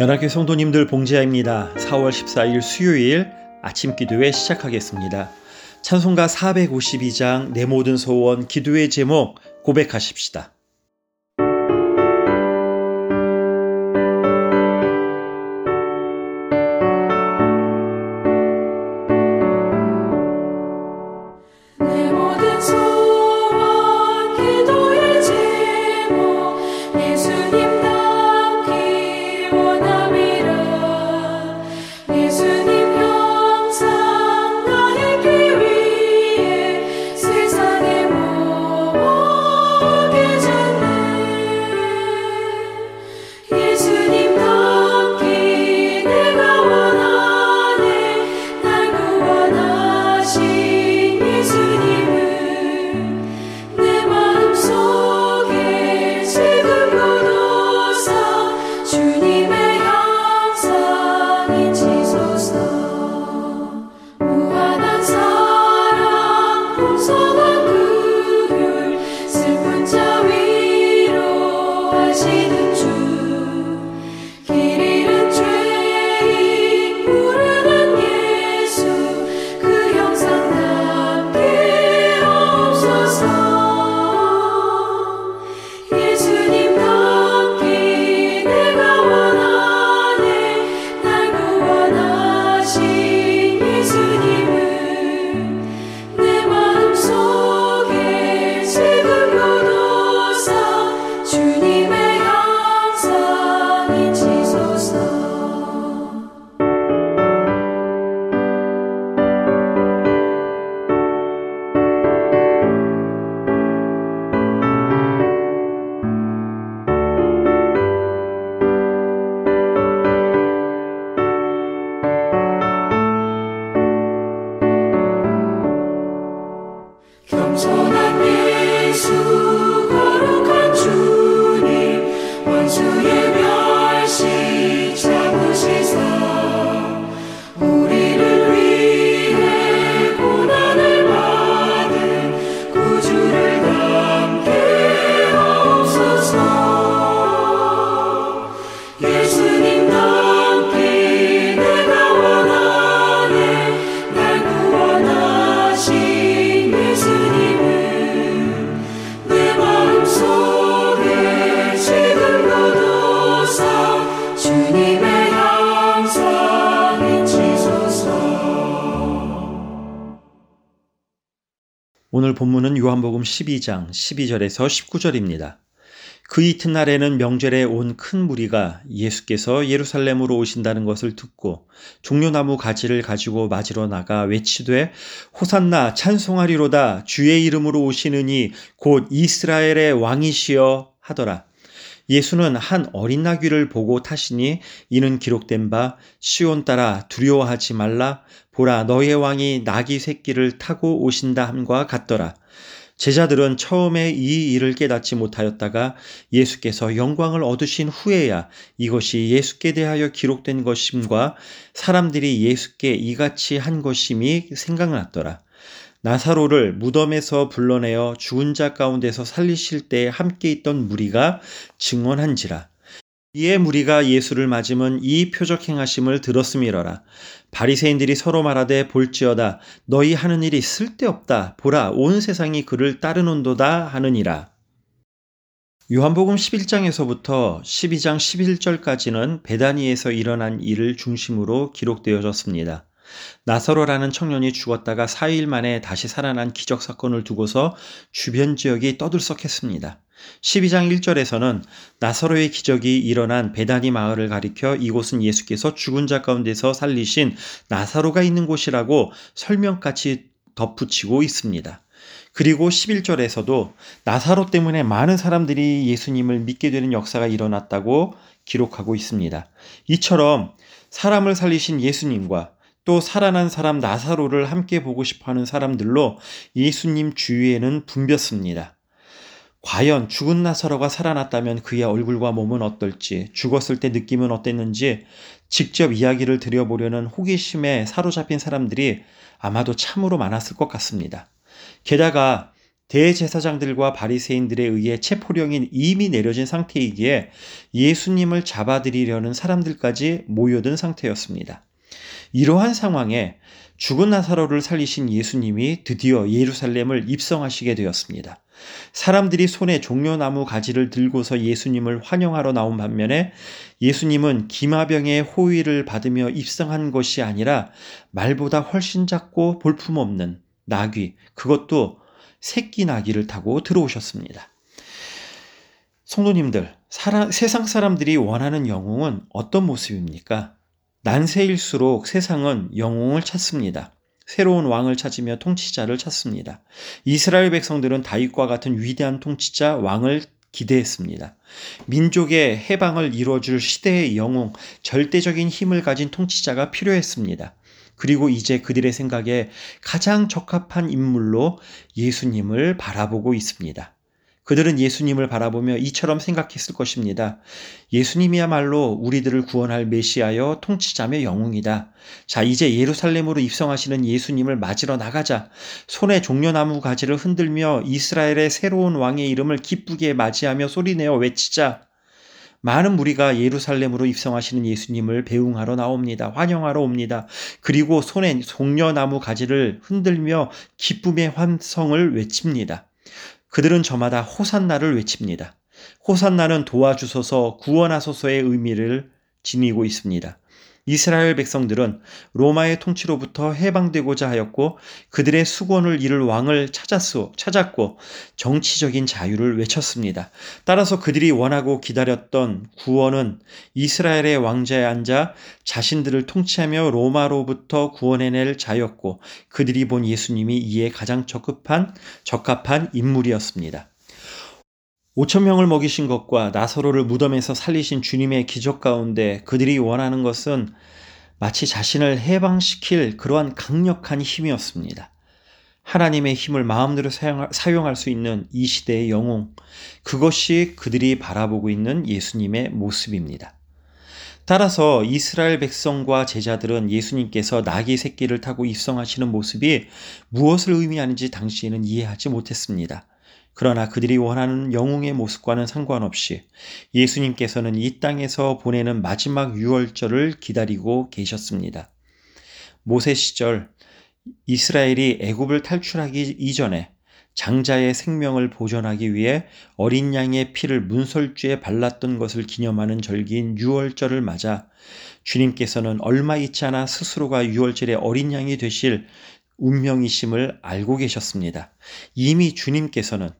연합교 성도님들 봉지아입니다. 4월 14일 수요일 아침 기도회 시작하겠습니다. 찬송가 452장 내 모든 소원 기도의 제목 고백하십시다. 예수님을 오늘 본문은 요한복음 12장 12절에서 19절입니다. 그 이튿날에는 명절에 온 큰 무리가 예수께서 예루살렘으로 오신다는 것을 듣고 종려나무 가지를 가지고 맞으러 나가 외치되 호산나 찬송하리로다 주의 이름으로 오시느니 곧 이스라엘의 왕이시여 하더라. 예수는 한 어린 나귀를 보고 타시니 이는 기록된 바 시온 따라 두려워하지 말라 보라 너의 왕이 나귀 새끼를 타고 오신다 함과 같더라. 제자들은 처음에 이 일을 깨닫지 못하였다가 예수께서 영광을 얻으신 후에야 이것이 예수께 대하여 기록된 것임과 사람들이 예수께 이같이 한 것임이 생각났더라. 나사로를 무덤에서 불러내어 죽은 자 가운데서 살리실 때 함께 있던 무리가 증언한지라. 이에 무리가 예수를 맞으면 이 표적 행하심을 들었음이러라. 바리새인들이 서로 말하되 볼지어다 너희 하는 일이 쓸데없다 보라 온 세상이 그를 따르는도다 하느니라. 요한복음 11장에서부터 12장 11절까지는 베다니에서 일어난 일을 중심으로 기록되어졌습니다. 나사로라는 청년이 죽었다가 4일 만에 다시 살아난 기적 사건을 두고서 주변 지역이 떠들썩했습니다. 12장 1절에서는 나사로의 기적이 일어난 베다니 마을을 가리켜 이곳은 예수께서 죽은 자 가운데서 살리신 나사로가 있는 곳이라고 설명까지 덧붙이고 있습니다. 그리고 11절에서도 나사로 때문에 많은 사람들이 예수님을 믿게 되는 역사가 일어났다고 기록하고 있습니다. 이처럼 사람을 살리신 예수님과 또 살아난 사람 나사로를 함께 보고 싶어 하는 사람들로 예수님 주위에는 붐볐습니다. 과연 죽은 나사로가 살아났다면 그의 얼굴과 몸은 어떨지, 죽었을 때 느낌은 어땠는지 직접 이야기를 드려보려는 호기심에 사로잡힌 사람들이 아마도 참으로 많았을 것 같습니다. 게다가 대제사장들과 바리새인들에 의해 체포령이 이미 내려진 상태이기에 예수님을 잡아들이려는 사람들까지 모여든 상태였습니다. 이러한 상황에 죽은 나사로를 살리신 예수님이 드디어 예루살렘을 입성하시게 되었습니다. 사람들이 손에 종려나무 가지를 들고서 예수님을 환영하러 나온 반면에 예수님은 기마병의 호의를 받으며 입성한 것이 아니라 말보다 훨씬 작고 볼품없는 나귀, 그것도 새끼 나귀를 타고 들어오셨습니다. 성도님들, 사람, 세상 사람들이 원하는 영웅은 어떤 모습입니까? 난세일수록 세상은 영웅을 찾습니다. 새로운 왕을 찾으며 통치자를 찾습니다. 이스라엘 백성들은 다윗과 같은 위대한 통치자 왕을 기대했습니다. 민족의 해방을 이루어줄 시대의 영웅, 절대적인 힘을 가진 통치자가 필요했습니다. 그리고 이제 그들의 생각에 가장 적합한 인물로 예수님을 바라보고 있습니다. 그들은 예수님을 바라보며 이처럼 생각했을 것입니다. 예수님이야말로 우리들을 구원할 메시아여 통치자며 영웅이다. 자, 이제 예루살렘으로 입성하시는 예수님을 맞으러 나가자. 손에 종려나무 가지를 흔들며 이스라엘의 새로운 왕의 이름을 기쁘게 맞이하며 소리내어 외치자. 많은 무리가 예루살렘으로 입성하시는 예수님을 배웅하러 나옵니다. 환영하러 옵니다. 그리고 손에 종려나무 가지를 흔들며 기쁨의 환성을 외칩니다. 그들은 저마다 호산나를 외칩니다. 호산나는 도와주소서 구원하소서의 의미를 지니고 있습니다. 이스라엘 백성들은 로마의 통치로부터 해방되고자 하였고 그들의 수건을 이룰 왕을 찾았소, 찾았고 정치적인 자유를 외쳤습니다. 따라서 그들이 원하고 기다렸던 구원은 이스라엘의 왕자에 앉아 자신들을 통치하며 로마로부터 구원해낼 자였고 그들이 본 예수님이 이에 가장 적급한 적합한 인물이었습니다. 5천 명을 먹이신 것과 나사로를 무덤에서 살리신 주님의 기적 가운데 그들이 원하는 것은 마치 자신을 해방시킬 그러한 강력한 힘이었습니다. 하나님의 힘을 마음대로 사용할 수 있는 이 시대의 영웅, 그것이 그들이 바라보고 있는 예수님의 모습입니다. 따라서 이스라엘 백성과 제자들은 예수님께서 나귀 새끼를 타고 입성하시는 모습이 무엇을 의미하는지 당시에는 이해하지 못했습니다. 그러나 그들이 원하는 영웅의 모습과는 상관없이 예수님께서는 이 땅에서 보내는 마지막 유월절을 기다리고 계셨습니다. 모세 시절 이스라엘이 애굽을 탈출하기 이전에 장자의 생명을 보존하기 위해 어린 양의 피를 문설주에 발랐던 것을 기념하는 절기인 유월절을 맞아 주님께서는 얼마 있지 않아 스스로가 유월절의 어린 양이 되실 운명이심을 알고 계셨습니다. 이미 주님께서는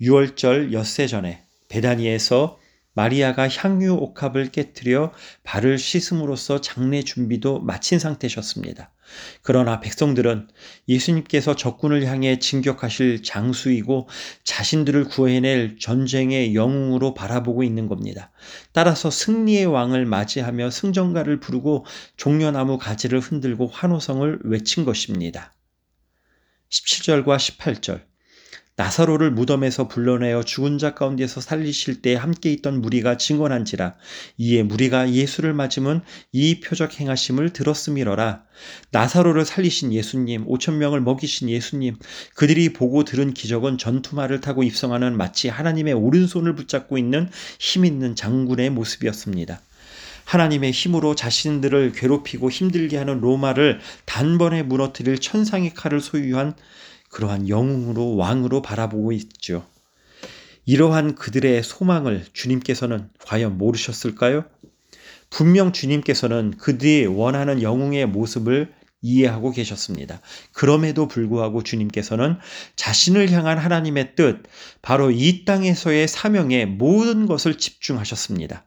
6월절 엿새 전에 베다니에서 마리아가 향유 옥합을 깨뜨려 발을 씻음으로써 장례 준비도 마친 상태셨습니다. 그러나 백성들은 예수님께서 적군을 향해 진격하실 장수이고 자신들을 구해낼 전쟁의 영웅으로 바라보고 있는 겁니다. 따라서 승리의 왕을 맞이하며 승전가를 부르고 종려나무 가지를 흔들고 환호성을 외친 것입니다. 17절과 18절 나사로를 무덤에서 불러내어 죽은 자 가운데서 살리실 때 함께 있던 무리가 증언한지라 이에 무리가 예수를 맞으면 이 표적 행하심을 들었음이러라 나사로를 살리신 예수님 5천 명을 먹이신 예수님 그들이 보고 들은 기적은 전투마를 타고 입성하는 마치 하나님의 오른손을 붙잡고 있는 힘 있는 장군의 모습이었습니다. 하나님의 힘으로 자신들을 괴롭히고 힘들게 하는 로마를 단번에 무너뜨릴 천상의 칼을 소유한 그러한 영웅으로 왕으로 바라보고 있죠. 이러한 그들의 소망을 주님께서는 과연 모르셨을까요? 분명 주님께서는 그들이 원하는 영웅의 모습을 이해하고 계셨습니다. 그럼에도 불구하고 주님께서는 자신을 향한 하나님의 뜻, 바로 이 땅에서의 사명에 모든 것을 집중하셨습니다.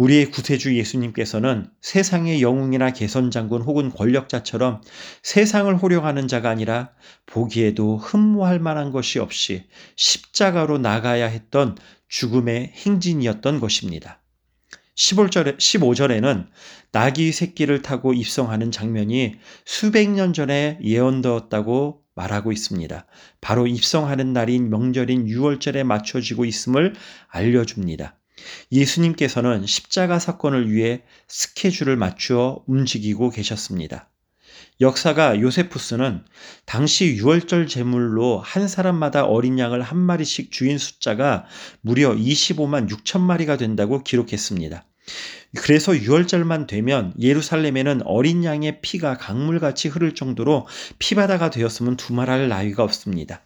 우리의 구세주 예수님께서는 세상의 영웅이나 개선장군 혹은 권력자처럼 세상을 호령하는 자가 아니라 보기에도 흠모할 만한 것이 없이 십자가로 나가야 했던 죽음의 행진이었던 것입니다. 15절에, 15절에는 나귀 새끼를 타고 입성하는 장면이 수백 년 전에 예언되었다고 말하고 있습니다. 바로 입성하는 날인 명절인 6월절에 맞춰지고 있음을 알려줍니다. 예수님께서는 십자가 사건을 위해 스케줄을 맞추어 움직이고 계셨습니다. 역사가 요세푸스는 당시 유월절 제물로 한 사람마다 어린 양을 한 마리씩 주인 숫자가 무려 25만 6천 마리가 된다고 기록했습니다. 그래서 6월절만 되면 예루살렘에는 어린 양의 피가 강물같이 흐를 정도로 피바다가 되었으면 두말할 나위가 없습니다.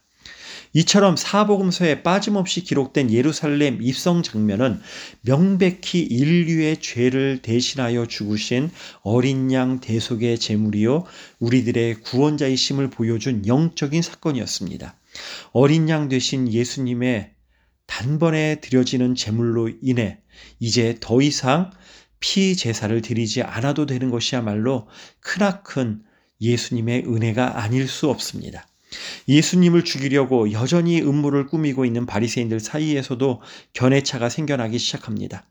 이처럼 사복음서에 빠짐없이 기록된 예루살렘 입성 장면은 명백히 인류의 죄를 대신하여 죽으신 어린 양 대속의 제물이요 우리들의 구원자이심을 보여준 영적인 사건이었습니다. 어린 양 되신 예수님의 단번에 드려지는 제물로 인해 이제 더 이상 피 제사를 드리지 않아도 되는 것이야말로 크나큰 예수님의 은혜가 아닐 수 없습니다. 예수님을 죽이려고 여전히 음모를 꾸미고 있는 바리새인들 사이에서도 견해차가 생겨나기 시작합니다.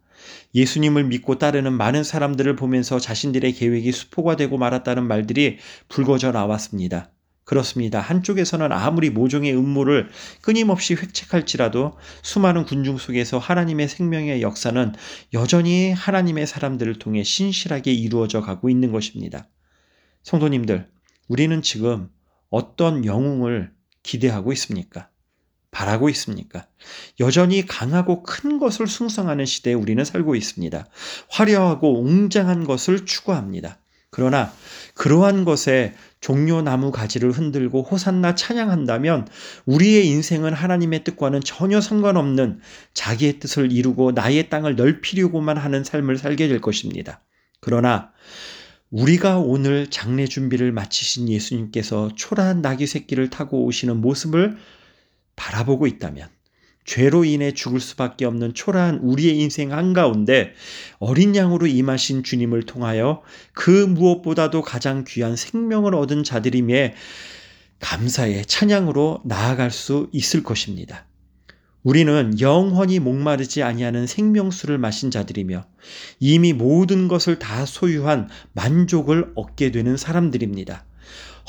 예수님을 믿고 따르는 많은 사람들을 보면서 자신들의 계획이 수포가 되고 말았다는 말들이 불거져 나왔습니다. 그렇습니다. 한쪽에서는 아무리 모종의 음모를 끊임없이 획책할지라도 수많은 군중 속에서 하나님의 생명의 역사는 여전히 하나님의 사람들을 통해 신실하게 이루어져 가고 있는 것입니다. 성도님들, 우리는 지금 어떤 영웅을 기대하고 있습니까? 바라고 있습니까? 여전히 강하고 큰 것을 숭상하는 시대에 우리는 살고 있습니다. 화려하고 웅장한 것을 추구합니다. 그러나 그러한 것에 종려나무 가지를 흔들고 호산나 찬양한다면 우리의 인생은 하나님의 뜻과는 전혀 상관없는 자기의 뜻을 이루고 나의 땅을 넓히려고만 하는 삶을 살게 될 것입니다. 그러나 우리가 오늘 장례 준비를 마치신 예수님께서 초라한 나귀 새끼를 타고 오시는 모습을 바라보고 있다면 죄로 인해 죽을 수밖에 없는 초라한 우리의 인생 한가운데 어린 양으로 임하신 주님을 통하여 그 무엇보다도 가장 귀한 생명을 얻은 자들임에 감사의 찬양으로 나아갈 수 있을 것입니다. 우리는 영원히 목마르지 아니하는 생명수를 마신 자들이며 이미 모든 것을 다 소유한 만족을 얻게 되는 사람들입니다.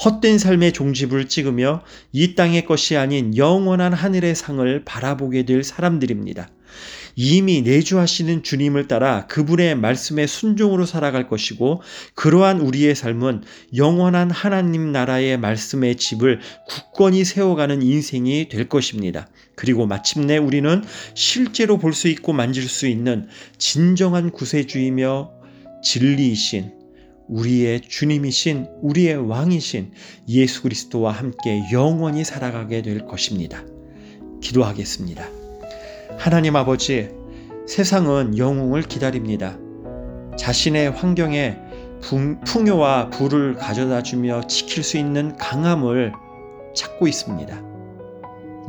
헛된 삶의 종집을 찍으며 이 땅의 것이 아닌 영원한 하늘의 상을 바라보게 될 사람들입니다. 이미 내주하시는 주님을 따라 그분의 말씀에 순종으로 살아갈 것이고 그러한 우리의 삶은 영원한 하나님 나라의 말씀의 집을 굳건히 세워가는 인생이 될 것입니다. 그리고 마침내 우리는 실제로 볼 수 있고 만질 수 있는 진정한 구세주이며 진리이신 우리의 주님이신 우리의 왕이신 예수 그리스도와 함께 영원히 살아가게 될 것입니다. 기도하겠습니다. 하나님 아버지, 세상은 영웅을 기다립니다. 자신의 환경에 풍요와 부를 가져다 주며 지킬 수 있는 강함을 찾고 있습니다.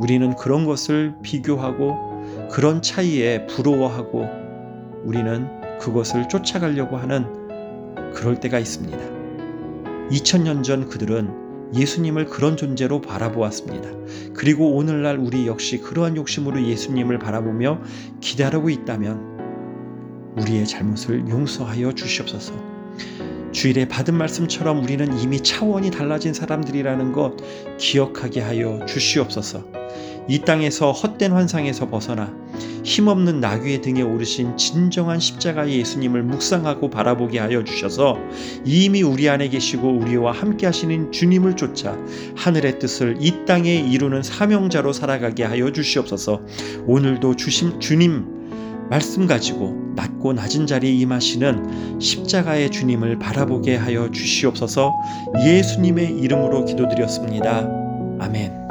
우리는 그런 것을 비교하고 그런 차이에 부러워하고 우리는 그것을 쫓아가려고 하는 그럴 때가 있습니다. 2000년 전 그들은 예수님을 그런 존재로 바라보았습니다. 그리고 오늘날 우리 역시 그러한 욕심으로 예수님을 바라보며 기다리고 있다면 우리의 잘못을 용서하여 주시옵소서. 주일에 받은 말씀처럼 우리는 이미 차원이 달라진 사람들이라는 것 기억하게 하여 주시옵소서. 이 땅에서 헛된 환상에서 벗어나 힘없는 나귀의 등에 오르신 진정한 십자가의 예수님을 묵상하고 바라보게 하여 주셔서 이미 우리 안에 계시고 우리와 함께 하시는 주님을 쫓아 하늘의 뜻을 이 땅에 이루는 사명자로 살아가게 하여 주시옵소서 오늘도 주심, 주님 말씀 가지고 낮고 낮은 자리에 임하시는 십자가의 주님을 바라보게 하여 주시옵소서 예수님의 이름으로 기도드렸습니다. 아멘.